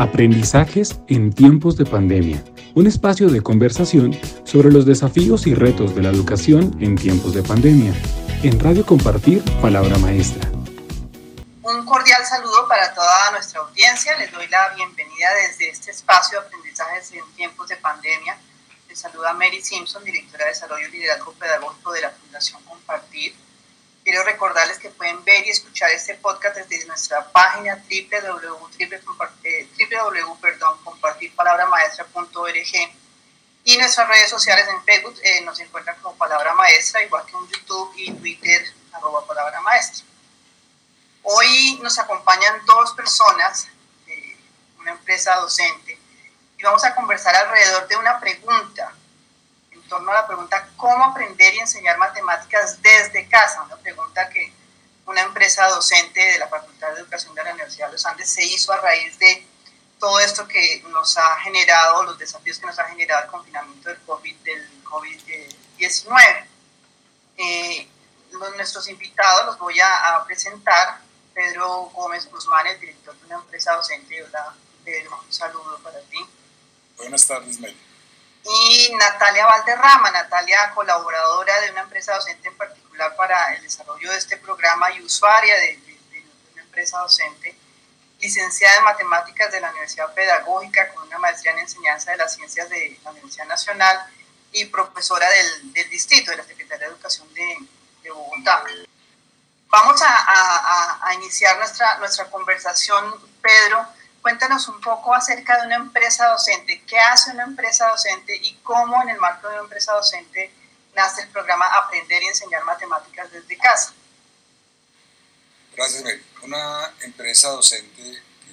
Aprendizajes en tiempos de pandemia, un espacio de conversación sobre los desafíos y retos de la educación en tiempos de pandemia. En Radio Compartir, Palabra Maestra. Un cordial saludo para toda nuestra audiencia. Les doy la bienvenida desde este espacio de aprendizajes en tiempos de pandemia. Les saluda Mary Simpson, directora de Desarrollo y Liderazgo Pedagógico de la Fundación Compartir Quiero recordarles que pueden ver y escuchar este podcast desde nuestra página www.compartirpalabramaestra.org y nuestras redes sociales en Facebook eh, nos encuentran como Palabra Maestra, igual que en YouTube y Twitter, arroba Palabra Maestra. Hoy nos acompañan dos personas de una empresa docente y vamos a conversar alrededor de una pregunta torno a la pregunta cómo aprender y enseñar matemáticas desde casa, una pregunta que una empresa docente de la Facultad de Educación de la Universidad de los Andes se hizo a raíz de todo esto que nos ha generado, los desafíos que nos ha generado el confinamiento del COVID-19. COVID eh, nuestros invitados los voy a, presentar. Pedro Gómez Guzmán, el director de una empresa docente. Hola, Pedro, un saludo para ti. Buenas tardes, Mel y Natalia Valderrama, Natalia colaboradora de una empresa docente en particular para el desarrollo de este programa y usuaria de, una empresa docente, licenciada en matemáticas de la Universidad Pedagógica con una maestría en enseñanza de las ciencias de la Universidad Nacional y profesora del, distrito de la Secretaría de Educación de, Bogotá. Vamos a, a, iniciar nuestra, nuestra conversación, Pedro, Cuéntanos un poco acerca de una empresa docente. ¿Qué hace una empresa docente y cómo en el marco de una empresa docente nace el programa Aprender y Enseñar Matemáticas desde casa? Gracias, Mary. Una empresa docente que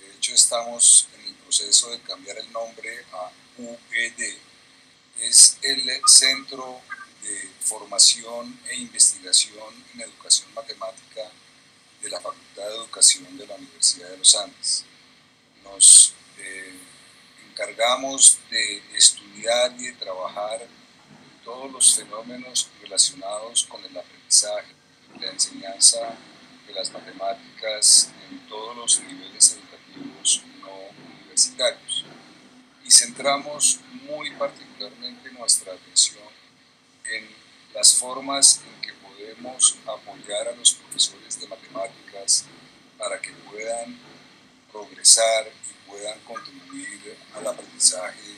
de hecho estamos en el proceso de cambiar el nombre a UED es el Centro de Formación e Investigación en Educación Matemática de la Facultad de Educación de la Universidad de los Andes nos eh, encargamos de estudiar y de trabajar todos los fenómenos relacionados con el aprendizaje, la enseñanza de las matemáticas en todos los niveles educativos no universitarios. Y centramos muy particularmente nuestra atención en las formas en que podemos apoyar a los profesores de matemáticas para que puedan progresar y puedan contribuir al aprendizaje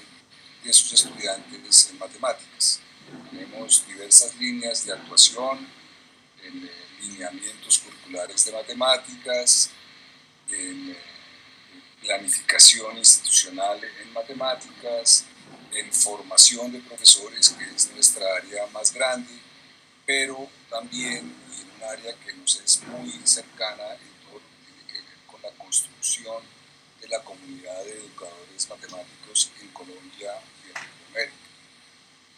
de sus estudiantes en matemáticas. Tenemos diversas líneas de actuación en eh, lineamientos curriculares de matemáticas, en eh, planificación institucional en matemáticas, en formación de profesores, que es nuestra área más grande, pero también en un área que nos es muy cercana construcción de la comunidad de educadores matemáticos en Colombia y en América.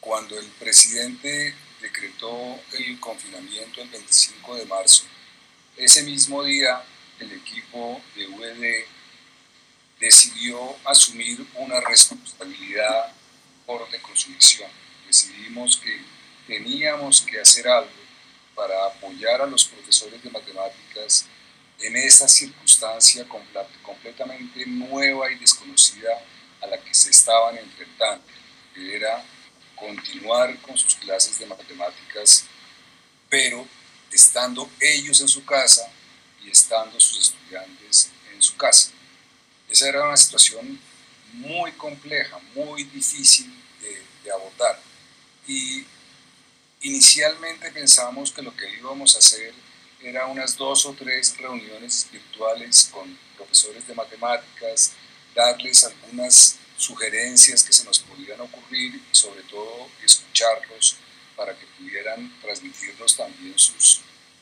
Cuando el presidente decretó el confinamiento el 25 de marzo, ese mismo día el equipo de UED decidió asumir una responsabilidad por de consumición. Decidimos que teníamos que hacer algo para apoyar a los profesores de matemáticas en esa circunstancia completamente nueva y desconocida a la que se estaban enfrentando, que era continuar con sus clases de matemáticas, pero estando ellos en su casa y estando sus estudiantes en su casa. Esa era una situación muy compleja, muy difícil de, abordar. Y inicialmente pensamos que lo que íbamos a hacer era unas dos o tres reuniones virtuales con profesores de matemáticas, darles algunas sugerencias que se nos pudieran ocurrir y sobre todo escucharlos para que pudieran transmitirnos también sus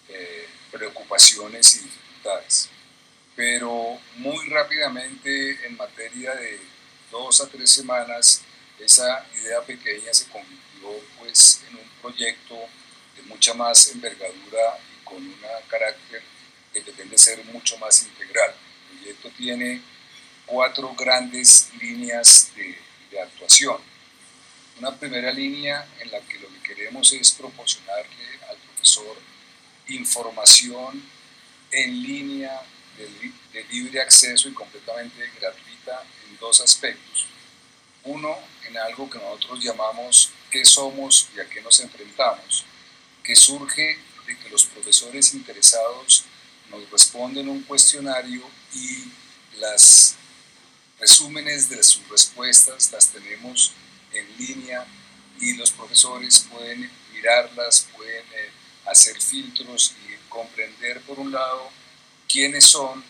eh, preocupaciones y dificultades. Pero muy rápidamente, en materia de dos a tres semanas, esa idea pequeña se convirtió pues, en un proyecto de mucha más envergadura con un carácter que pretende ser mucho más integral. El proyecto tiene cuatro grandes líneas de, de actuación. Una primera línea en la que lo que queremos es proporcionarle al profesor información en línea de, libre acceso y completamente gratuita en dos aspectos. Uno, en algo que nosotros llamamos qué somos y a qué nos enfrentamos, que surge de que los profesores interesados nos responden un cuestionario y las resúmenes de sus respuestas las tenemos en línea y los profesores pueden mirarlas, pueden eh, hacer filtros y comprender por un lado quiénes son,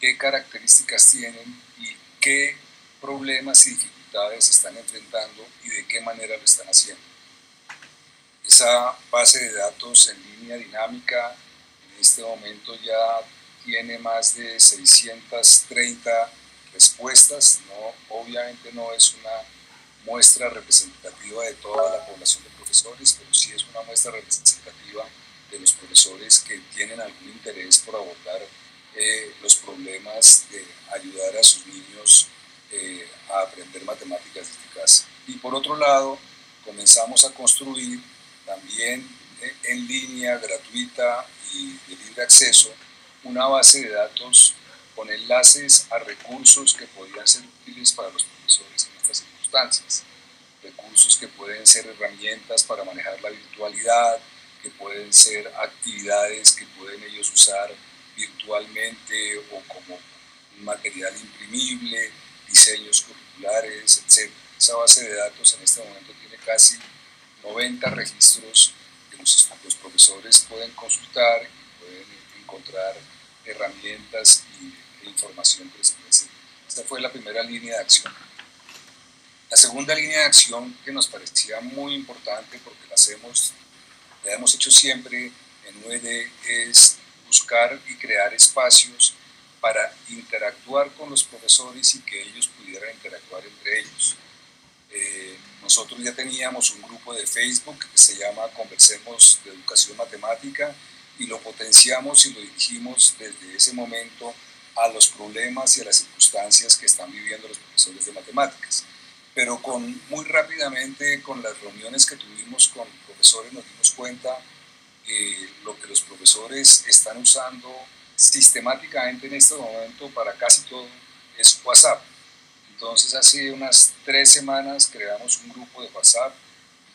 qué características tienen y qué problemas y dificultades están enfrentando y de qué manera lo están haciendo. Esa base de datos en línea dinámica en este momento ya tiene más de 630 respuestas, no, obviamente no es una muestra representativa de toda la población de profesores, pero sí es una muestra representativa de los profesores que tienen algún interés por abordar eh, los problemas de ayudar a sus niños eh, a aprender matemáticas desde casa. Y por otro lado, comenzamos a construir en línea, gratuita y de libre acceso, una base de datos con enlaces a recursos que podrían ser útiles para los profesores en estas circunstancias. Recursos que pueden ser herramientas para manejar la virtualidad, que pueden ser actividades que pueden ellos usar virtualmente o como material imprimible, diseños curriculares, etc. Esa base de datos en este momento tiene casi 90 registros que los, profesores pueden consultar y pueden encontrar herramientas y, e información que les puede Esta fue la primera línea de acción. La segunda línea de acción que nos parecía muy importante porque la hacemos, la hemos hecho siempre en UED es buscar y crear espacios para interactuar con los profesores y que ellos pudieran interactuar entre ellos. Eh, nosotros ya teníamos un grupo de Facebook que se llama Conversemos de Educación Matemática y lo potenciamos y lo dirigimos desde ese momento a los problemas y a las circunstancias que están viviendo los profesores de matemáticas. Pero con, muy rápidamente con las reuniones que tuvimos con profesores nos dimos cuenta que lo que los profesores están usando sistemáticamente en este momento para casi todo es WhatsApp. Entonces hace unas tres semanas creamos un grupo de WhatsApp,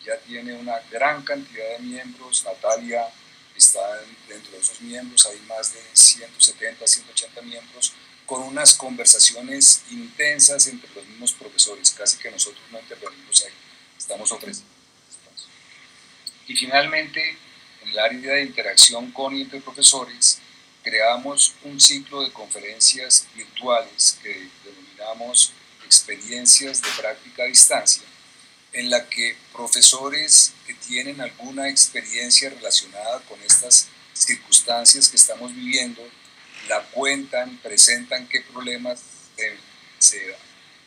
ya tiene una gran cantidad de miembros, Natalia están dentro de esos miembros, hay más de 170, 180 miembros, con unas conversaciones intensas entre los mismos profesores, casi que nosotros no intervenimos ahí, estamos ofreciendo. Y finalmente, en el área de interacción con y entre profesores, creamos un ciclo de conferencias virtuales que denominamos experiencias de práctica a distancia, en la que profesores que tienen alguna experiencia relacionada con estas circunstancias que estamos viviendo, la cuentan, presentan qué problemas se,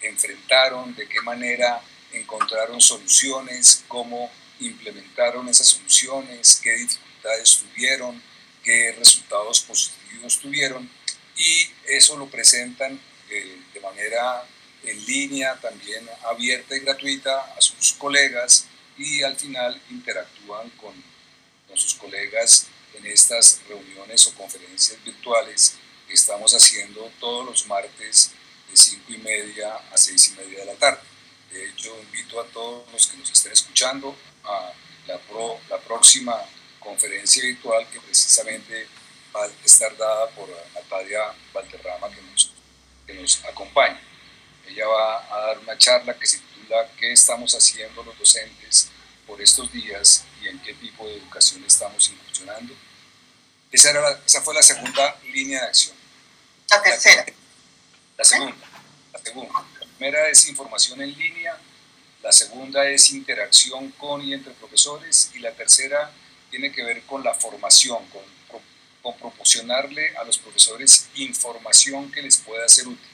enfrentaron, de qué manera encontraron soluciones, cómo implementaron esas soluciones, qué dificultades tuvieron, qué resultados positivos tuvieron y eso lo presentan eh, de manera en línea, también abierta y gratuita a sus colegas y al final interactúan con, con sus colegas en estas reuniones o conferencias virtuales que estamos haciendo todos los martes de 5 y media a 6 y media de la tarde. De hecho, invito a todos los que nos estén escuchando a la, pro, la próxima conferencia virtual que precisamente va a estar dada por Natalia Valderrama que nos, que nos acompaña. Ella va a dar una charla que se titula ¿Qué estamos haciendo los docentes por estos días y en qué tipo de educación estamos incursionando? Esa, era esa fue la segunda línea de acción. La tercera. La, segunda. La segunda. La primera es información en línea, la segunda es interacción con y entre profesores y la tercera tiene que ver con la formación, con, con proporcionarle a los profesores información que les pueda ser útil.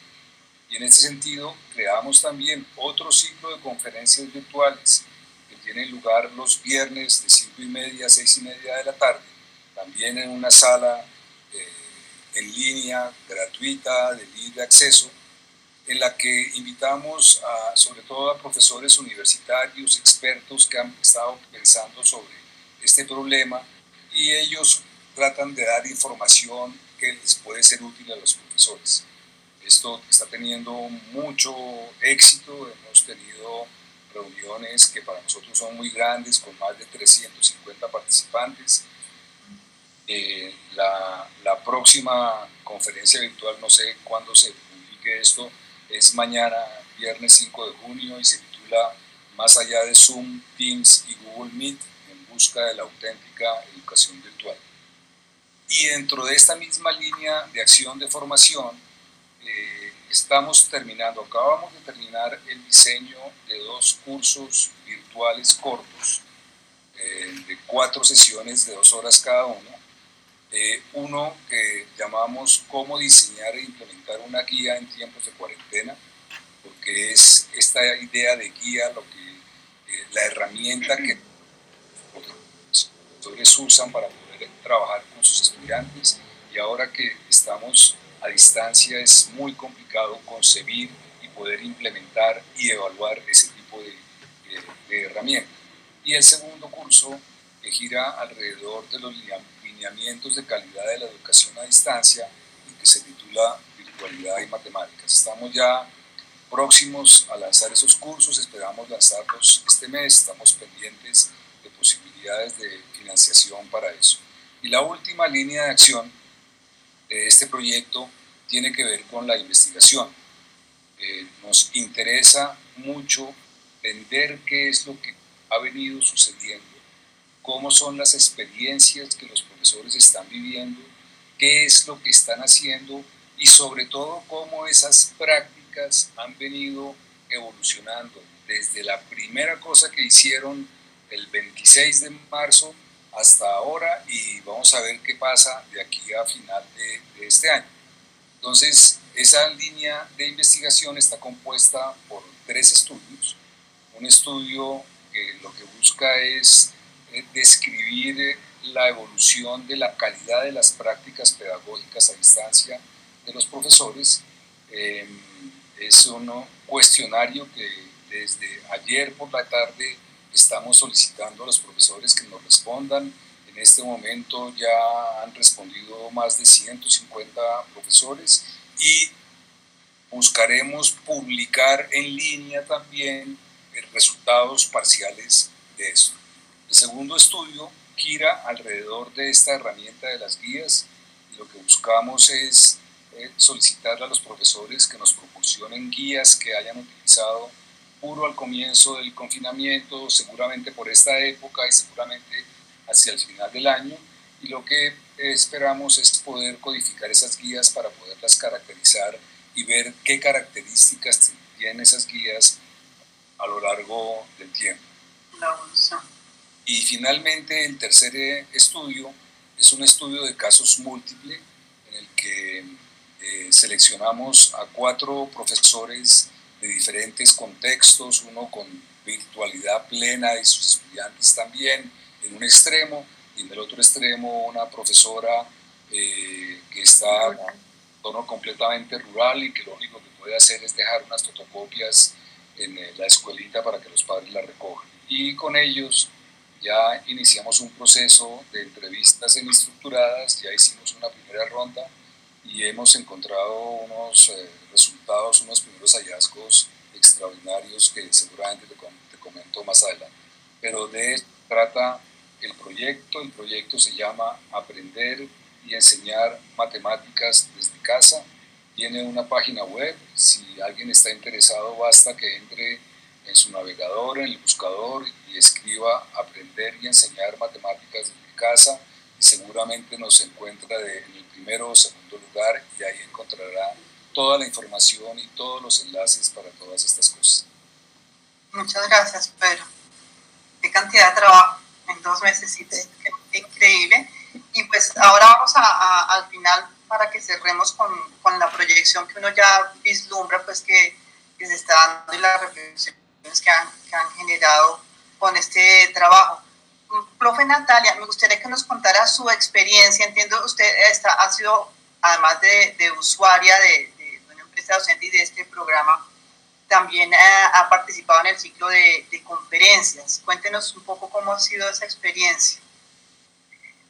Y en este sentido, creamos también otro ciclo de conferencias virtuales que tienen lugar los viernes de 5 y media a 6 y media de la tarde, también en una sala eh, en línea, gratuita, de libre acceso, en la que invitamos a, sobre todo a profesores universitarios, expertos que han estado pensando sobre este problema y ellos tratan de dar información que les puede ser útil a los profesores. Esto está teniendo mucho éxito, hemos tenido reuniones que para nosotros son muy grandes, con más de 350 participantes. Eh, la, la, próxima conferencia virtual, no sé cuándo se publique esto, es mañana, viernes 5 de junio, y se titula Más allá de Zoom, Teams y Google Meet, en busca de la auténtica educación virtual. Y dentro de esta misma línea de acción de formación, eh, estamos terminando, acabamos de terminar el diseño de dos cursos virtuales cortos, eh, de cuatro sesiones de dos horas cada uno. Eh, uno que llamamos cómo diseñar e implementar una guía en tiempos de cuarentena, porque es esta idea de guía lo que la herramienta que los profesores usan para poder trabajar con sus estudiantes y ahora que estamos a distancia es muy complicado concebir y poder implementar y evaluar ese tipo de, de, herramienta. Y el segundo curso que gira alrededor de los lineamientos de calidad de la educación a distancia y que se titula Virtualidad y Matemáticas. Estamos ya próximos a lanzar esos cursos, esperamos lanzarlos este mes, estamos pendientes de posibilidades de financiación para eso. Y la última línea de acción este proyecto tiene que ver con la investigación. Eh, nos interesa mucho entender qué es lo que ha venido sucediendo, cómo son las experiencias que los profesores están viviendo, qué es lo que están haciendo y sobre todo cómo esas prácticas han venido evolucionando desde la primera cosa que hicieron el 26 de marzo hasta ahora y vamos a ver qué pasa de aquí a final de, este año. Entonces, esa línea de investigación está compuesta por tres estudios. Un estudio que lo que busca es eh, describir la evolución de la calidad de las prácticas pedagógicas a distancia de los profesores. Em, es un cuestionario que desde ayer por la tarde Estamos solicitando a los profesores que nos respondan. En este momento ya han respondido más de 150 profesores y buscaremos publicar en línea también resultados parciales de esto. El segundo estudio gira alrededor de esta herramienta de las guías y lo que buscamos es eh, solicitar a los profesores que nos proporcionen guías que hayan utilizado puro al comienzo del confinamiento, seguramente por esta época y seguramente hacia el final del año. Y lo que esperamos es poder codificar esas guías para poderlas caracterizar y ver qué características tienen esas guías a lo largo del tiempo. Y finalmente el tercer estudio es un estudio de casos múltiples en el que eh, seleccionamos a cuatro profesores de diferentes contextos, uno con virtualidad plena y sus estudiantes también en un extremo, y en el otro extremo una profesora eh, que está en un tono completamente rural y que lo único que puede hacer es dejar unas fotocopias en eh, la escuelita para que los padres la recojan. Y con ellos ya iniciamos un proceso de entrevistas semi-estructuradas, ya hicimos una primera ronda y hemos encontrado unos eh, resultados, unos primeros hallazgos extraordinarios que seguramente te, te comento más adelante. Pero de trata el proyecto. El proyecto se llama Aprender y enseñar matemáticas desde casa. Tiene una página web. Si alguien está interesado, basta que entre en su navegador, en el buscador y escriba Aprender y enseñar matemáticas desde casa y seguramente nos encuentra de, en el primero o segundo lugar y ahí encontrará toda la información y todos los enlaces para todas estas cosas. Muchas gracias, Pedro. Qué cantidad de trabajo en dos meses, increíble. Y pues ahora vamos a, al final para que cerremos con, con, la proyección que uno ya vislumbra, pues que, que se está dando y las reflexiones que han, que han generado con este trabajo. Profe Natalia, me gustaría que nos contara su experiencia. Entiendo, usted ha sido, además de, de usuaria de, docente y de este programa, también ha, participado en el ciclo de, conferencias. Cuéntenos un poco cómo ha sido esa experiencia.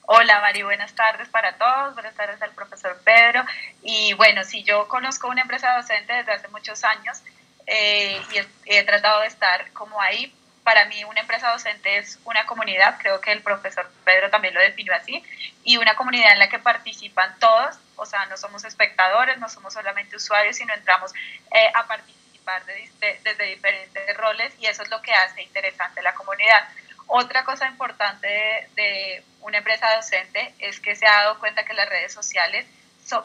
Hola Mari, buenas tardes para todos, buenas tardes al profesor Pedro. Y bueno, si yo conozco una empresa docente desde hace muchos años eh, y he, tratado de estar como ahí, para mí una empresa docente es una comunidad, creo que el profesor Pedro también lo definió así, y una comunidad en la que participan todos, o sea, no somos espectadores, no somos solamente usuarios, sino entramos eh, a participar desde diferentes roles y eso es lo que hace interesante la comunidad. Otra cosa importante de, una empresa docente es que se ha dado cuenta que las redes sociales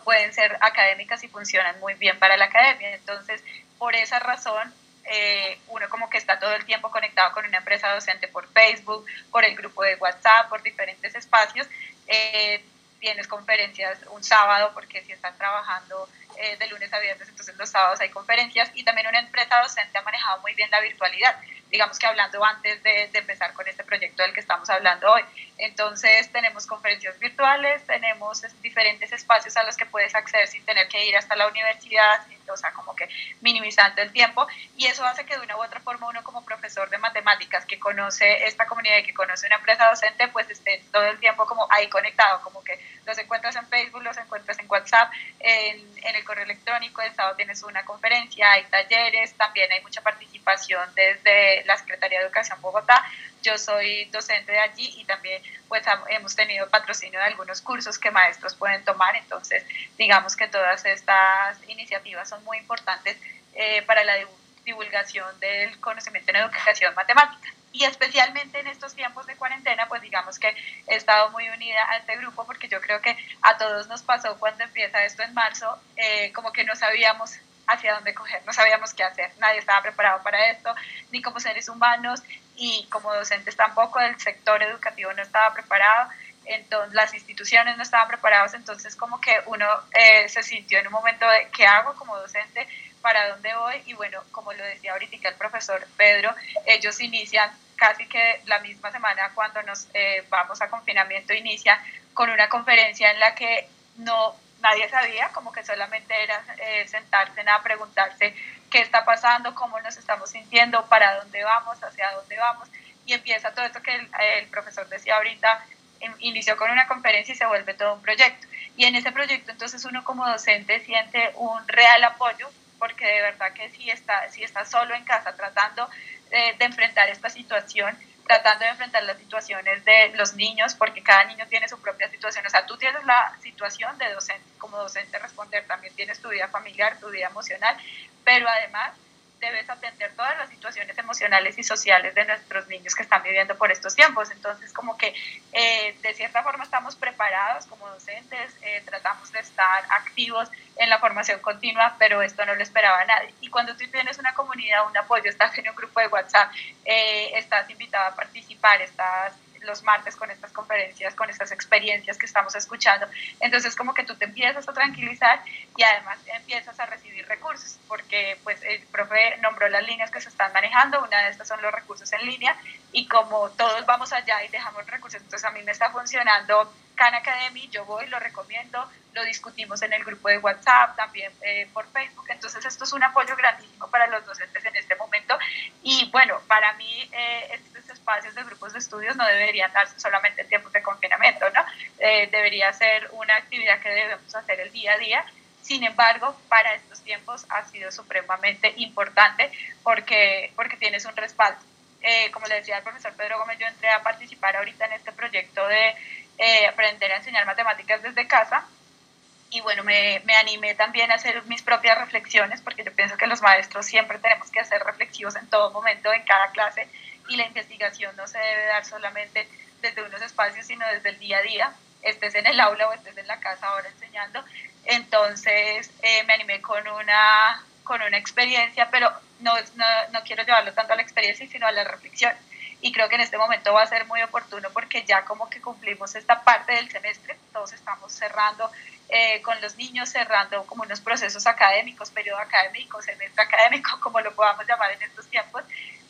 pueden ser académicas y funcionan muy bien para la academia. Entonces, por esa razón, eh, uno como que está todo el tiempo conectado con una empresa docente por Facebook, por el grupo de WhatsApp, por diferentes espacios. Eh, tienes conferencias un sábado porque si están trabajando eh, de lunes a viernes, entonces los sábados hay conferencias y también una empresa docente ha manejado muy bien la virtualidad digamos que hablando antes de, empezar con este proyecto del que estamos hablando hoy. Entonces tenemos conferencias virtuales, tenemos diferentes espacios a los que puedes acceder sin tener que ir hasta la universidad, o sea, como que minimizando el tiempo, y eso hace que de una u otra forma uno como profesor de matemáticas que conoce esta comunidad y que conoce una empresa docente, pues esté todo el tiempo como ahí conectado, como que los encuentras en Facebook, los encuentras en WhatsApp, en, el correo electrónico, el sábado tienes una conferencia, hay talleres, también hay mucha participación desde la Secretaría de Educación Bogotá. Yo soy docente de allí y también pues hemos tenido patrocinio de algunos cursos que maestros pueden tomar. Entonces, digamos que todas estas iniciativas son muy importantes eh, para la divulgación del conocimiento en educación matemática. Y especialmente en estos tiempos de cuarentena, pues digamos que he estado muy unida a este grupo porque yo creo que a todos nos pasó cuando empieza esto en marzo, eh, como que no sabíamos hacia dónde coger, no sabíamos qué hacer, nadie estaba preparado para esto, ni como seres humanos y como docentes tampoco, el sector educativo no estaba preparado, entonces las instituciones no estaban preparadas, entonces como que uno eh, se sintió en un momento de qué hago como docente, para dónde voy y bueno, como lo decía ahorita el profesor Pedro, ellos inician casi que la misma semana cuando nos eh, vamos a confinamiento, inicia con una conferencia en la que no nadie sabía, como que solamente era eh, sentarse a preguntarse qué está pasando, cómo nos estamos sintiendo, para dónde vamos, hacia dónde vamos. Y empieza todo esto que el, profesor decía ahorita, inició con una conferencia y se vuelve todo un proyecto. Y en ese proyecto entonces uno como docente siente un real apoyo, porque de verdad que si está, si está solo en casa tratando de enfrentar esta situación, tratando de enfrentar las situaciones de los niños, porque cada niño tiene su propia situación. O sea, tú tienes la situación de docente, como docente responder, también tienes tu vida familiar, tu vida emocional, pero además debes atender todas las situaciones emocionales y sociales de nuestros niños que están viviendo por estos tiempos. Entonces, como que eh, de cierta forma estamos preparados como docentes, eh, tratamos de estar activos en la formación continua, pero esto no lo esperaba nadie. Y cuando tú tienes una comunidad, un apoyo, estás en un grupo de WhatsApp, eh, estás invitado a participar, estás los martes con estas conferencias, con estas experiencias que estamos escuchando. Entonces como que tú te empiezas a tranquilizar y además empiezas a recibir recursos, porque pues el profe nombró las líneas que se están manejando, una de estas son los recursos en línea y como todos vamos allá y dejamos recursos, entonces a mí me está funcionando Khan Academy, yo voy, lo recomiendo, lo discutimos en el grupo de WhatsApp, también eh, por Facebook, entonces esto es un apoyo grandísimo para los docentes en este momento y bueno, para mí eh, estos espacios de grupos de estudios no deberían darse solamente en tiempos de confinamiento, ¿no? Eh, debería ser una actividad que debemos hacer el día a día. Sin embargo, para estos tiempos ha sido supremamente importante porque, porque tienes un respaldo. como le decía el profesor Pedro Gómez, yo entré a participar ahorita en este proyecto de eh, aprender a enseñar matemáticas desde casa. Y bueno, me, me, animé también a hacer mis propias reflexiones, porque yo pienso que los maestros siempre tenemos que ser reflexivos en todo momento, en cada clase, y la investigación no se debe dar solamente desde unos espacios, sino desde el día a día, estés en el aula o estés en la casa ahora enseñando. Entonces eh, me animé con una, con una experiencia, pero no, no, no quiero llevarlo tanto a la experiencia, sino a la reflexión y creo que en este momento va a ser muy oportuno porque ya como que cumplimos esta parte del semestre, todos estamos cerrando eh, con los niños, cerrando como unos procesos académicos, periodo académico, semestre académico, como lo podamos llamar en estos tiempos,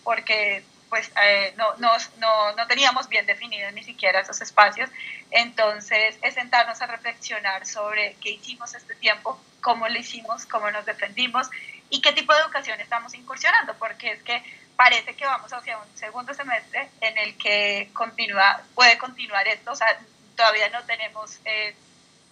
porque pues eh, no, no, no, no, teníamos bien definidos ni siquiera esos espacios. Entonces, es sentarnos a reflexionar sobre qué hicimos este tiempo, cómo lo hicimos, cómo nos defendimos y qué tipo de educación estamos incursionando, porque es que parece que vamos hacia un segundo semestre en el que continúa, puede continuar esto, o sea, todavía no tenemos eh,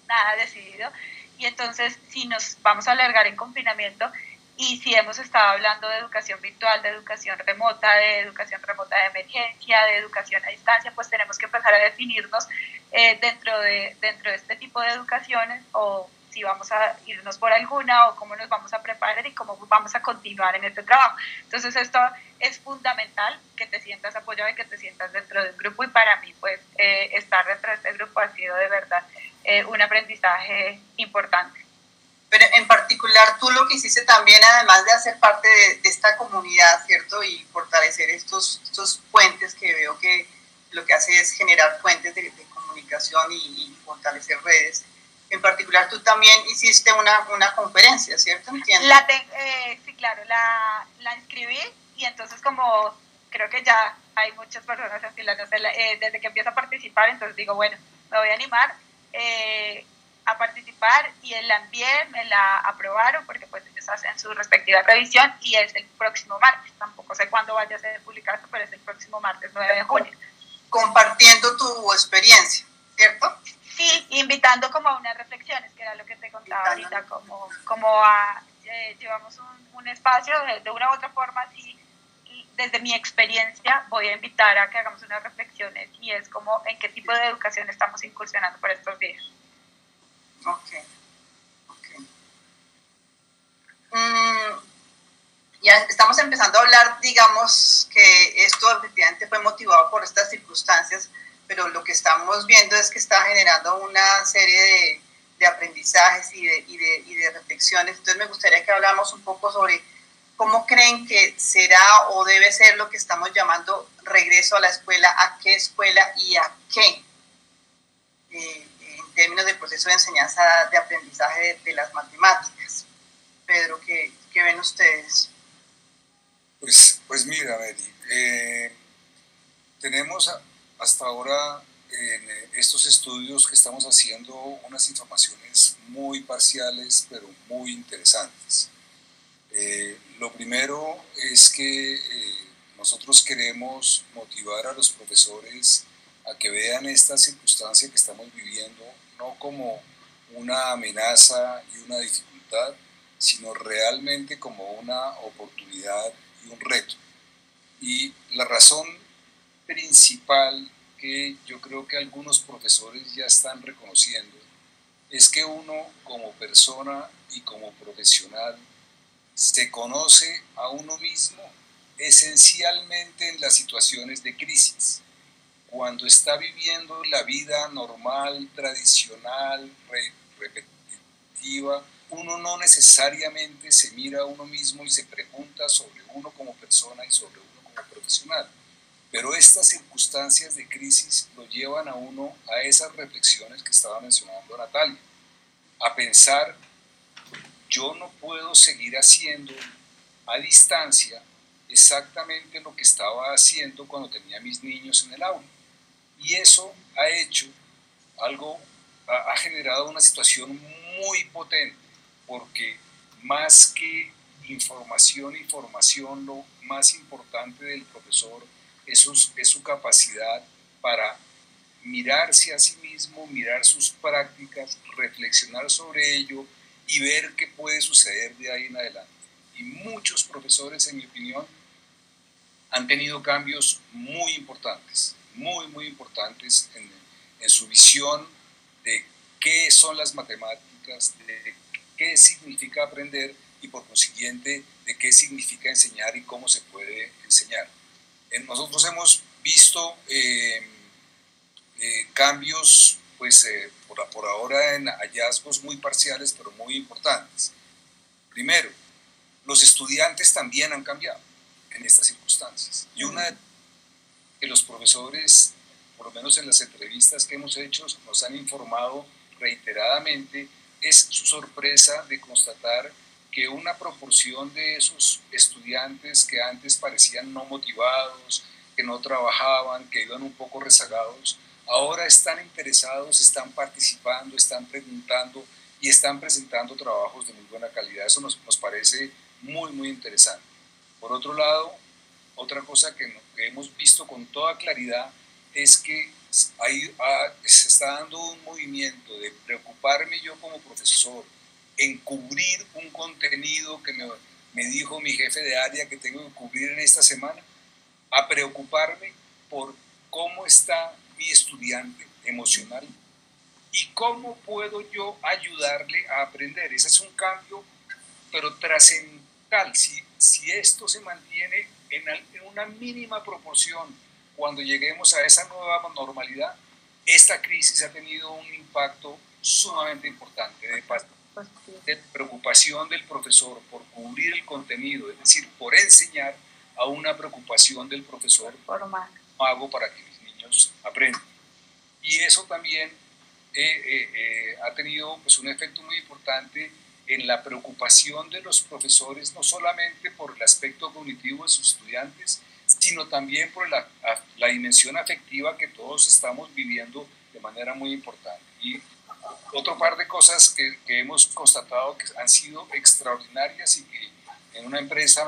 nada decidido. Y entonces, si nos vamos a alargar en confinamiento y si hemos estado hablando de educación virtual, de educación remota, de educación remota de emergencia, de educación a distancia, pues tenemos que empezar a definirnos eh, dentro, de, dentro de este tipo de educaciones o si vamos a irnos por alguna o cómo nos vamos a preparar y cómo vamos a continuar en este trabajo. Entonces esto es fundamental, que te sientas apoyado y que te sientas dentro de un grupo y para mí pues eh, estar dentro de este grupo ha sido de verdad eh, un aprendizaje importante. Pero en particular tú lo que hiciste también, además de hacer parte de, esta comunidad, ¿cierto? Y fortalecer estos, estos puentes que veo que lo que hace es generar puentes de, comunicación y, y fortalecer redes en particular, tú también hiciste una, una conferencia, ¿cierto? La eh, sí, claro, la, la, inscribí y entonces como creo que ya hay muchas personas así, eh, desde que empiezo a participar, entonces digo, bueno, me voy a animar eh, a participar y la envié, me la aprobaron porque pues ellos hacen su respectiva revisión y es el próximo martes, tampoco sé cuándo vaya a ser publicado, pero es el próximo martes 9 de junio. Compartiendo tu experiencia, ¿cierto? Sí, invitando como a unas reflexiones, que era lo que te contaba ahorita, como, como a, eh, llevamos un, un espacio de, una u otra forma, así, desde mi experiencia voy a invitar a que hagamos unas reflexiones y es como en qué tipo de educación estamos incursionando por estos días. Ok, ok. Mm, ya estamos empezando a hablar, digamos, que esto efectivamente fue motivado por estas circunstancias, pero lo que estamos viendo es que está generando una serie de, de aprendizajes y de, reflexiones. Entonces me gustaría que habláramos un poco sobre cómo creen que será o debe ser lo que estamos llamando regreso a la escuela, a qué escuela y a qué, eh, en términos del proceso de enseñanza de aprendizaje de, las matemáticas. Pedro, ¿qué, ¿qué, ven ustedes? Pues, pues mira, Mary, eh, tenemos hasta ahora en eh, estos estudios que estamos haciendo unas informaciones muy parciales, pero muy interesantes. Eh, lo primero es que eh, nosotros queremos motivar a los profesores a que vean esta circunstancia que estamos viviendo no como una amenaza y una dificultad, sino realmente como una oportunidad y un reto. Y la razón principal que yo creo que algunos profesores ya están reconociendo es que uno como persona y como profesional se conoce a uno mismo esencialmente en las situaciones de crisis. Cuando está viviendo la vida normal, tradicional, repetitiva, uno no necesariamente se mira a uno mismo y se pregunta sobre uno como persona y sobre uno como profesional pero estas circunstancias de crisis lo llevan a uno a esas reflexiones que estaba mencionando Natalia, a pensar, yo no puedo seguir haciendo a distancia exactamente lo que estaba haciendo cuando tenía mis niños en el aula. Y eso ha hecho algo, ha, generado una situación muy potente, porque más que información y formación, lo más importante del profesor es su, capacidad para mirarse a sí mismo, mirar sus prácticas, reflexionar sobre ello y ver qué puede suceder de ahí en adelante. Y muchos profesores, en mi opinión, han tenido cambios muy importantes, muy, muy importantes en, en su visión de qué son las matemáticas, de qué significa aprender y por consiguiente de qué significa enseñar y cómo se puede enseñar. Nosotros hemos visto eh, eh, cambios, pues eh, por, por, ahora en hallazgos muy parciales, pero muy importantes. Primero, los estudiantes también han cambiado en estas circunstancias. Y una que los profesores, por lo menos en las entrevistas que hemos hecho, nos han informado reiteradamente, es su sorpresa de constatar que una proporción de esos estudiantes que antes parecían no motivados, que no trabajaban, que iban un poco rezagados, ahora están interesados, están participando, están preguntando y están presentando trabajos de muy buena calidad. Eso nos, nos parece muy, muy interesante. Por otro lado, otra cosa que, hemos visto con toda claridad es que ahí ah, se está dando un movimiento de preocuparme yo como profesor en cubrir un contenido que me, me dijo mi jefe de área que tengo que cubrir en esta semana, a preocuparme por cómo está mi estudiante emocional y cómo puedo yo ayudarle a aprender. Ese es un cambio, pero trascendental. Si, si esto se mantiene en, una mínima proporción cuando lleguemos a esa nueva normalidad, esta crisis ha tenido un impacto sumamente importante de, de preocupación del profesor por cubrir el contenido, es decir, por enseñar a una preocupación del profesor hago para que mis niños aprendan. Y eso también eh, eh, eh, ha tenido pues, un efecto muy importante en la preocupación de los profesores, no solamente por el aspecto cognitivo de sus estudiantes, sino también por la, la dimensión afectiva que todos estamos viviendo de manera muy importante. Y otro par de cosas que, que hemos constatado que han sido extraordinarias y que en una empresa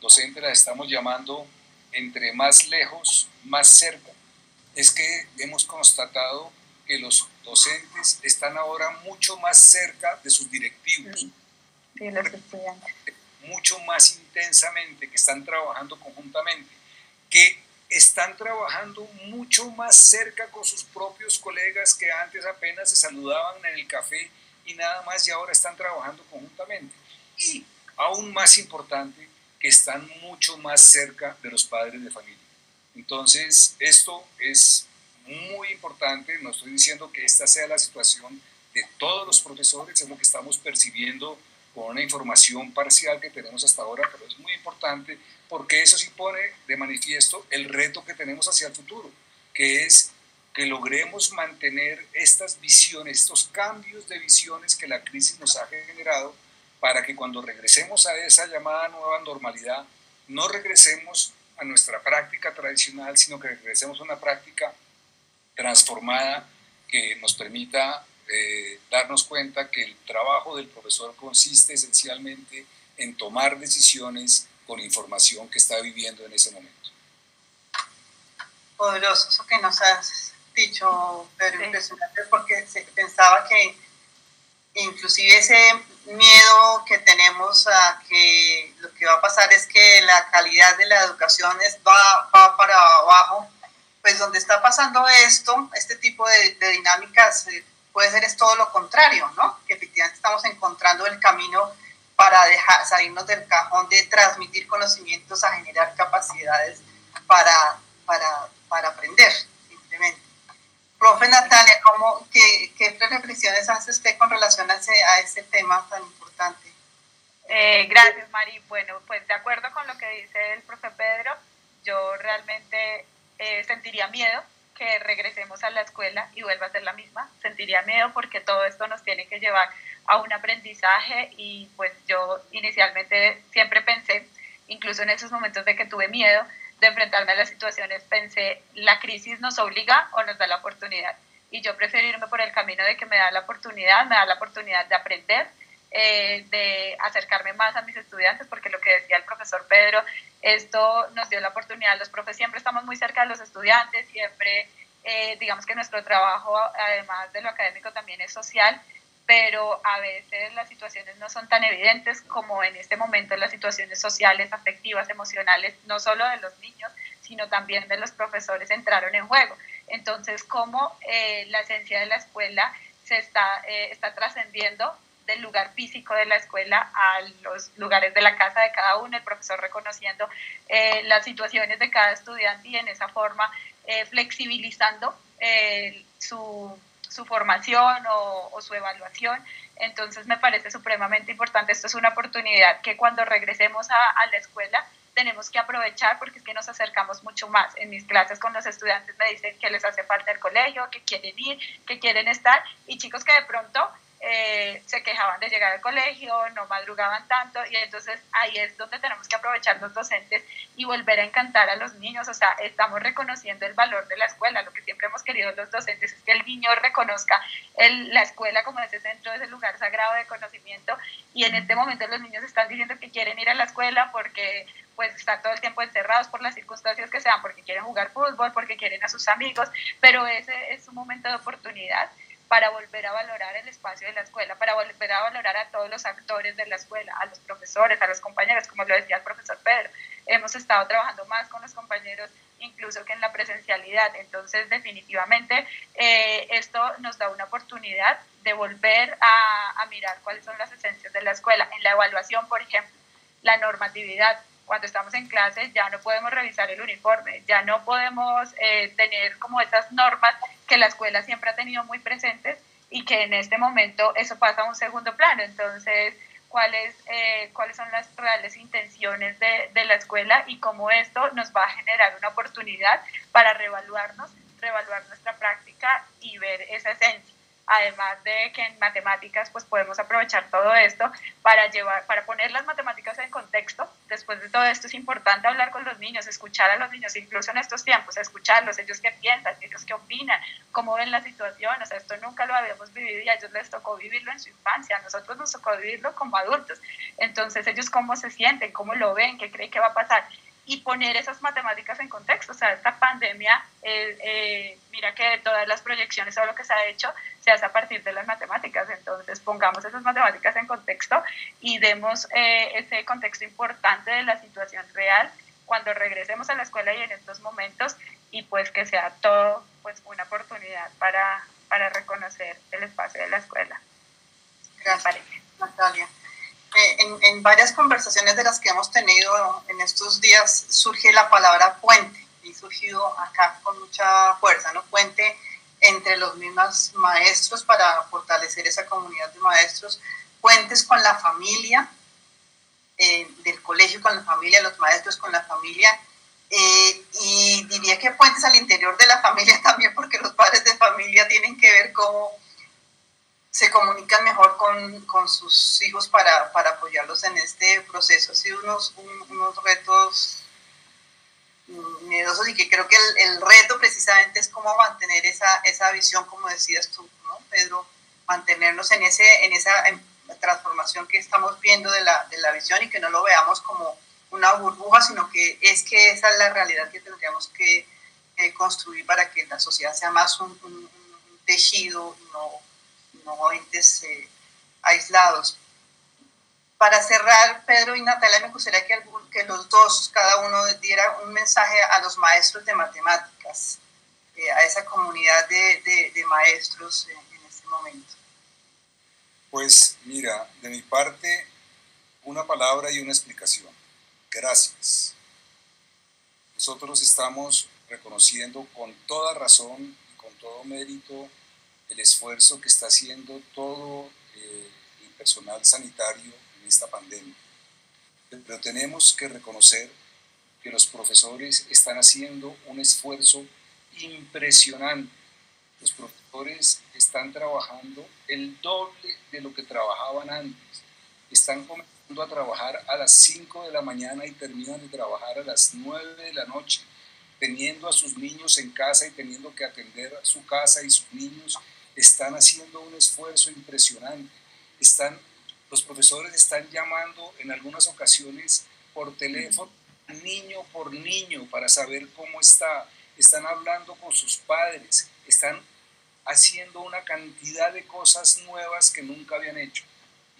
docente las estamos llamando entre más lejos, más cerca, es que hemos constatado que los docentes están ahora mucho más cerca de sus directivos. Sí, los estudiantes. Mucho más intensamente, que están trabajando conjuntamente, que están trabajando mucho más cerca con sus propios colegas que antes apenas se saludaban en el café y nada más y ahora están trabajando conjuntamente. Y aún más importante, que están mucho más cerca de los padres de familia. Entonces, esto es muy importante, no estoy diciendo que esta sea la situación de todos los profesores, es lo que estamos percibiendo con una información parcial que tenemos hasta ahora, pero es muy importante porque eso sí pone de manifiesto el reto que tenemos hacia el futuro, que es que logremos mantener estas visiones, estos cambios de visiones que la crisis nos ha generado, para que cuando regresemos a esa llamada nueva normalidad, no regresemos a nuestra práctica tradicional, sino que regresemos a una práctica transformada que nos permita eh, darnos cuenta que el trabajo del profesor consiste esencialmente en tomar decisiones con información que está viviendo en ese momento. Poderoso eso que nos has dicho, pero impresionante porque se pensaba que inclusive ese miedo que tenemos a que lo que va a pasar es que la calidad de la educación va, va para abajo, pues donde está pasando esto, este tipo de, de dinámicas eh, puede ser es todo lo contrario, ¿no? Que efectivamente estamos encontrando el camino para dejar, salirnos del cajón de transmitir conocimientos a generar capacidades para, para, para aprender, simplemente. Profe Natalia, ¿cómo, qué, qué, reflexiones hace usted con relación a ese, a ese tema tan importante? Eh, gracias, Mari. Bueno, pues de acuerdo con lo que dice el profe Pedro, yo realmente eh, sentiría miedo que regresemos a la escuela y vuelva a ser la misma. Sentiría miedo porque todo esto nos tiene que llevar a un aprendizaje y pues yo inicialmente siempre pensé, incluso en esos momentos de que tuve miedo de enfrentarme a las situaciones, pensé, la crisis nos obliga o nos da la oportunidad. Y yo prefiero irme por el camino de que me da la oportunidad, me da la oportunidad de aprender, eh, de acercarme más a mis estudiantes, porque lo que decía el profesor Pedro, esto nos dio la oportunidad, los profes siempre estamos muy cerca de los estudiantes, siempre, eh, digamos que nuestro trabajo, además de lo académico, también es social, pero a veces las situaciones no son tan evidentes como en este momento las situaciones sociales, afectivas, emocionales, no solo de los niños, sino también de los profesores entraron en juego. Entonces, cómo eh, la esencia de la escuela se está, está trascendiendo del lugar físico de la escuela a los lugares de la casa de cada uno, el profesor reconociendo eh, las situaciones de cada estudiante y en esa forma eh, flexibilizando eh, su, su, formación o, su evaluación. Entonces me parece supremamente importante. Esto es una oportunidad que cuando regresemos a, a la escuela tenemos que aprovechar porque es que nos acercamos mucho más. En mis clases con los estudiantes me dicen que les hace falta el colegio, que quieren ir, que quieren estar y chicos que de pronto eh, se quejaban de llegar al colegio, no madrugaban tanto y entonces ahí es donde tenemos que aprovechar los docentes y volver a encantar a los niños, o sea, estamos reconociendo el valor de la escuela, lo que siempre hemos querido los docentes es que el niño reconozca el, la escuela como ese centro, ese lugar sagrado de conocimiento y en este momento los niños están diciendo que quieren ir a la escuela porque pues están todo el tiempo encerrados por las circunstancias que sean, porque quieren jugar fútbol, porque quieren a sus amigos, pero ese es un momento de oportunidad para volver a valorar el espacio de la escuela, para volver a valorar a todos los actores de la escuela, a los profesores, a los compañeros, como lo decía el profesor Pedro. Hemos estado trabajando más con los compañeros incluso que en la presencialidad. Entonces, definitivamente, eh, esto nos da una oportunidad de volver a, a mirar cuáles son las esencias de la escuela. En la evaluación, por ejemplo, la normatividad, cuando estamos en clase ya no podemos revisar el uniforme, ya no podemos eh, tener como esas normas que la escuela siempre ha tenido muy presentes y que en este momento eso pasa a un segundo plano. Entonces, ¿cuáles, eh, cuáles son las reales intenciones de, de la escuela y cómo esto nos va a generar una oportunidad para reevaluarnos, reevaluar nuestra práctica y ver esa esencia además de que en matemáticas pues podemos aprovechar todo esto para llevar para poner las matemáticas en contexto. Después de todo esto es importante hablar con los niños escuchar a los niños incluso en estos tiempos escucharlos ellos qué piensan ellos qué opinan cómo ven la situación. O sea esto nunca lo habíamos vivido y a ellos les tocó vivirlo en su infancia. A nosotros nos tocó vivirlo como adultos. Entonces ellos cómo se sienten cómo lo ven qué creen que va a pasar. Y poner esas matemáticas en contexto. O sea, esta pandemia, eh, eh, mira que todas las proyecciones, todo lo que se ha hecho, se hace a partir de las matemáticas. Entonces, pongamos esas matemáticas en contexto y demos eh, ese contexto importante de la situación real cuando regresemos a la escuela y en estos momentos y pues que sea todo pues una oportunidad para, para reconocer el espacio de la escuela. Gracias, Natalia. Eh, en, varias conversaciones de las que hemos tenido en estos días surge la palabra puente y surgido acá con mucha fuerza, ¿no? Puente entre los mismos maestros para fortalecer esa comunidad de maestros, puentes con la familia, eh, del colegio con la familia, los maestros con la familia, eh, y diría que puentes al interior de la familia también, porque los padres de familia tienen que ver cómo se comunican mejor con, con sus hijos para, para, apoyarlos en este proceso. Ha sido unos, unos retos miedosos y que creo que el, el, reto precisamente es cómo mantener esa, esa visión, como decías tú, ¿no, Pedro? Mantenernos en, ese, en esa transformación que estamos viendo de la, de la visión y que no lo veamos como una burbuja, sino que es que esa es la realidad que tendríamos que, construir para que la sociedad sea más un, un, un tejido, no no entes eh, aislados. Para cerrar, Pedro y Natalia, me gustaría que, los dos, cada uno diera un mensaje a los maestros de matemáticas, eh, a esa comunidad de, maestros en, en este momento. Pues mira, de mi parte, una palabra y una explicación. Gracias. Nosotros estamos reconociendo con toda razón y con todo mérito el esfuerzo que está haciendo todo eh, el personal sanitario en esta pandemia. Pero tenemos que reconocer que los profesores están haciendo un esfuerzo impresionante. Los profesores están trabajando el doble de lo que trabajaban antes. Están comenzando a trabajar a las 5 de la mañana y terminan de trabajar a las 9 de la noche, teniendo a sus niños en casa y teniendo que atender a su casa y sus niños están haciendo un esfuerzo impresionante. Están, los profesores están llamando en algunas ocasiones por teléfono, niño por niño, para saber cómo está. Están hablando con sus padres, están haciendo una cantidad de cosas nuevas que nunca habían hecho.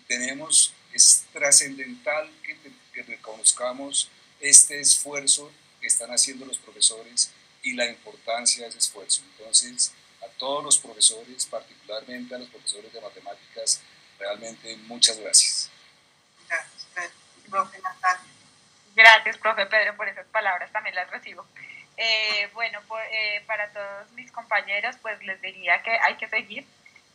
tenemos, es trascendental que, que reconozcamos este esfuerzo que están haciendo los profesores y la importancia de ese esfuerzo. Entonces, a todos los profesores, particularmente a los profesores de matemáticas, realmente muchas gracias. Gracias, profe. Gracias, Pedro, por esas palabras, también las recibo. Eh, bueno, eh, para todos mis compañeros, pues les diría que hay que seguir,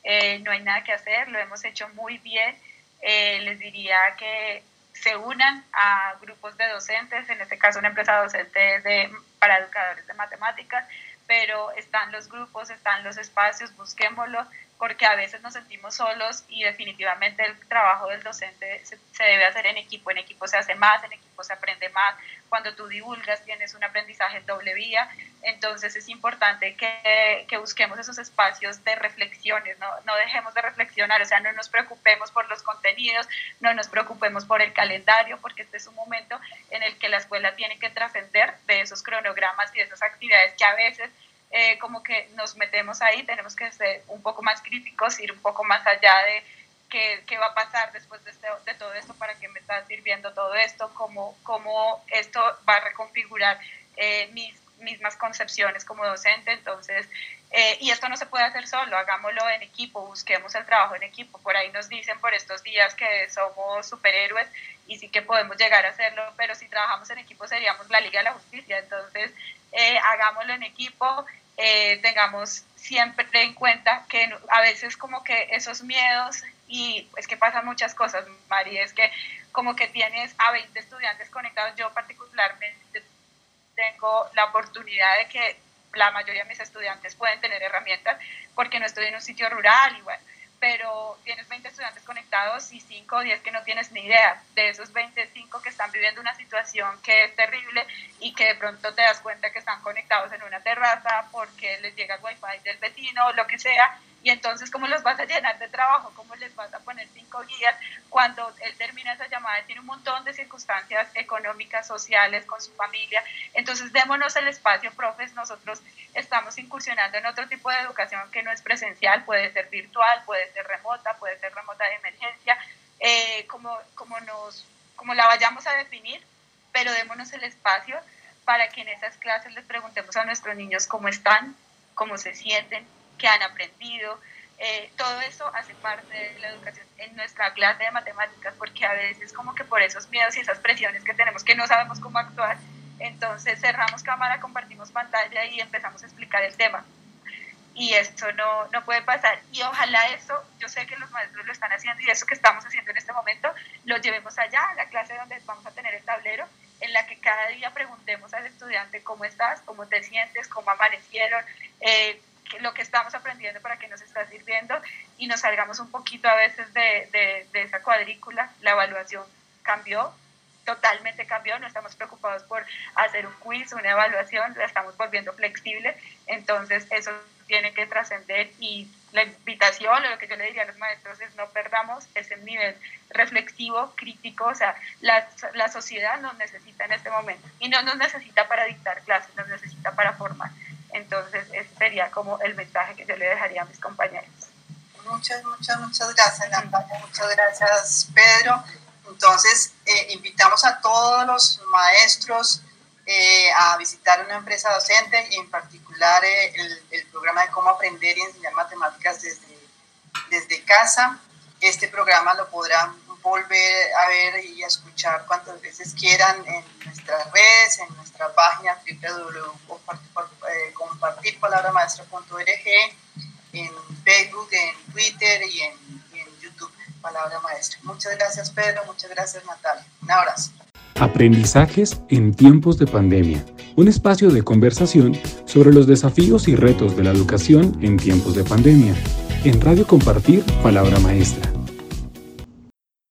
eh, no hay nada que hacer, lo hemos hecho muy bien. les diría que se unan a grupos de docentes, en este caso una empresa docente de, para educadores de matemáticas, pero están los grupos, están los espacios, busquémoslo, porque a veces nos sentimos solos y definitivamente el trabajo del docente se, debe hacer en equipo, en equipo se hace más, en equipo se aprende más, cuando tú divulgas tienes un aprendizaje en doble vía, entonces es importante que, que busquemos esos espacios de reflexiones, ¿no? no dejemos de reflexionar, o sea, no nos preocupemos por los contenidos, no nos preocupemos por el calendario, porque este es un momento en el que la escuela tiene que trascender de esos cronogramas y de esas actividades que a veces eh, como que nos metemos ahí, tenemos que ser un poco más críticos, ir un poco más allá de qué, qué va a pasar después de, este, todo esto, para qué me está sirviendo todo esto, cómo, cómo esto va a reconfigurar eh, mis mismas concepciones como docente. Entonces, eh, y esto no se puede hacer solo, hagámoslo en equipo, busquemos el trabajo en equipo. Por ahí nos dicen por estos días que somos superhéroes y sí que podemos llegar a hacerlo, pero si trabajamos en equipo seríamos la Liga de la Justicia. Entonces, eh, hagámoslo en equipo, tengamos siempre en cuenta que a veces como que esos miedos y es que pasan muchas cosas, Mari, es que como que tienes a 20 estudiantes conectados, yo particularmente tengo la oportunidad de que la mayoría de mis estudiantes pueden tener herramientas porque no estoy en un sitio rural y bueno, pero tienes 20 estudiantes conectados y 5 o 10 que no tienes ni idea. De esos 25 que están viviendo una situación que es terrible y que de pronto te das cuenta que están conectados en una terraza porque les llega el wifi del vecino o lo que sea, y entonces, ¿cómo los vas a llenar de trabajo? ¿Cómo les vas a poner cinco guías cuando él termina esa llamada? Tiene un montón de circunstancias económicas, sociales, con su familia. Entonces, démonos el espacio, profes. Nosotros estamos incursionando en otro tipo de educación que no es presencial, puede ser virtual, puede ser remota, puede ser remota de emergencia, eh, como, como, nos, como la vayamos a definir, pero démonos el espacio para que en esas clases les preguntemos a nuestros niños cómo están, cómo se sienten, que han aprendido. Eh, todo eso hace parte de la educación en nuestra clase de matemáticas, porque a veces como que por esos miedos y esas presiones que tenemos que no sabemos cómo actuar, entonces cerramos cámara, compartimos pantalla y empezamos a explicar el tema. Y esto no, no puede pasar. Y ojalá eso, yo sé que los maestros lo están haciendo y eso que estamos haciendo en este momento, lo llevemos allá, a la clase donde vamos a tener el tablero, en la que cada día preguntemos al estudiante cómo estás, cómo te sientes, cómo amanecieron, eh, lo que estamos aprendiendo para que nos está sirviendo y nos salgamos un poquito a veces de, de, esa cuadrícula. La evaluación cambió, totalmente cambió, no estamos preocupados por hacer un quiz, una evaluación, la estamos volviendo flexible, entonces eso tiene que trascender y la invitación, lo que yo le diría a los maestros es no perdamos ese nivel reflexivo, crítico, o sea, la, la sociedad nos necesita en este momento y no nos necesita para dictar clases, nos necesita para formar. Entonces, ese sería como el mensaje que yo le dejaría a mis compañeros. Muchas, muchas, muchas gracias, Natalia. Muchas gracias, Pedro. Entonces, eh, invitamos a todos los maestros eh, a visitar una empresa docente y en particular eh, el, el, programa de cómo aprender y enseñar matemáticas desde, desde casa. Este programa lo podrán volver a ver y a escuchar cuantas veces quieran en nuestras redes, en nuestra página www.compartirpalabramaestra.org, en Facebook, en Twitter y en, y en YouTube, Palabra Maestra. Muchas gracias Pedro, muchas gracias Natalia. Un abrazo. Aprendizajes en tiempos de pandemia. Un espacio de conversación sobre los desafíos y retos de la educación en tiempos de pandemia. En Radio Compartir, Palabra Maestra.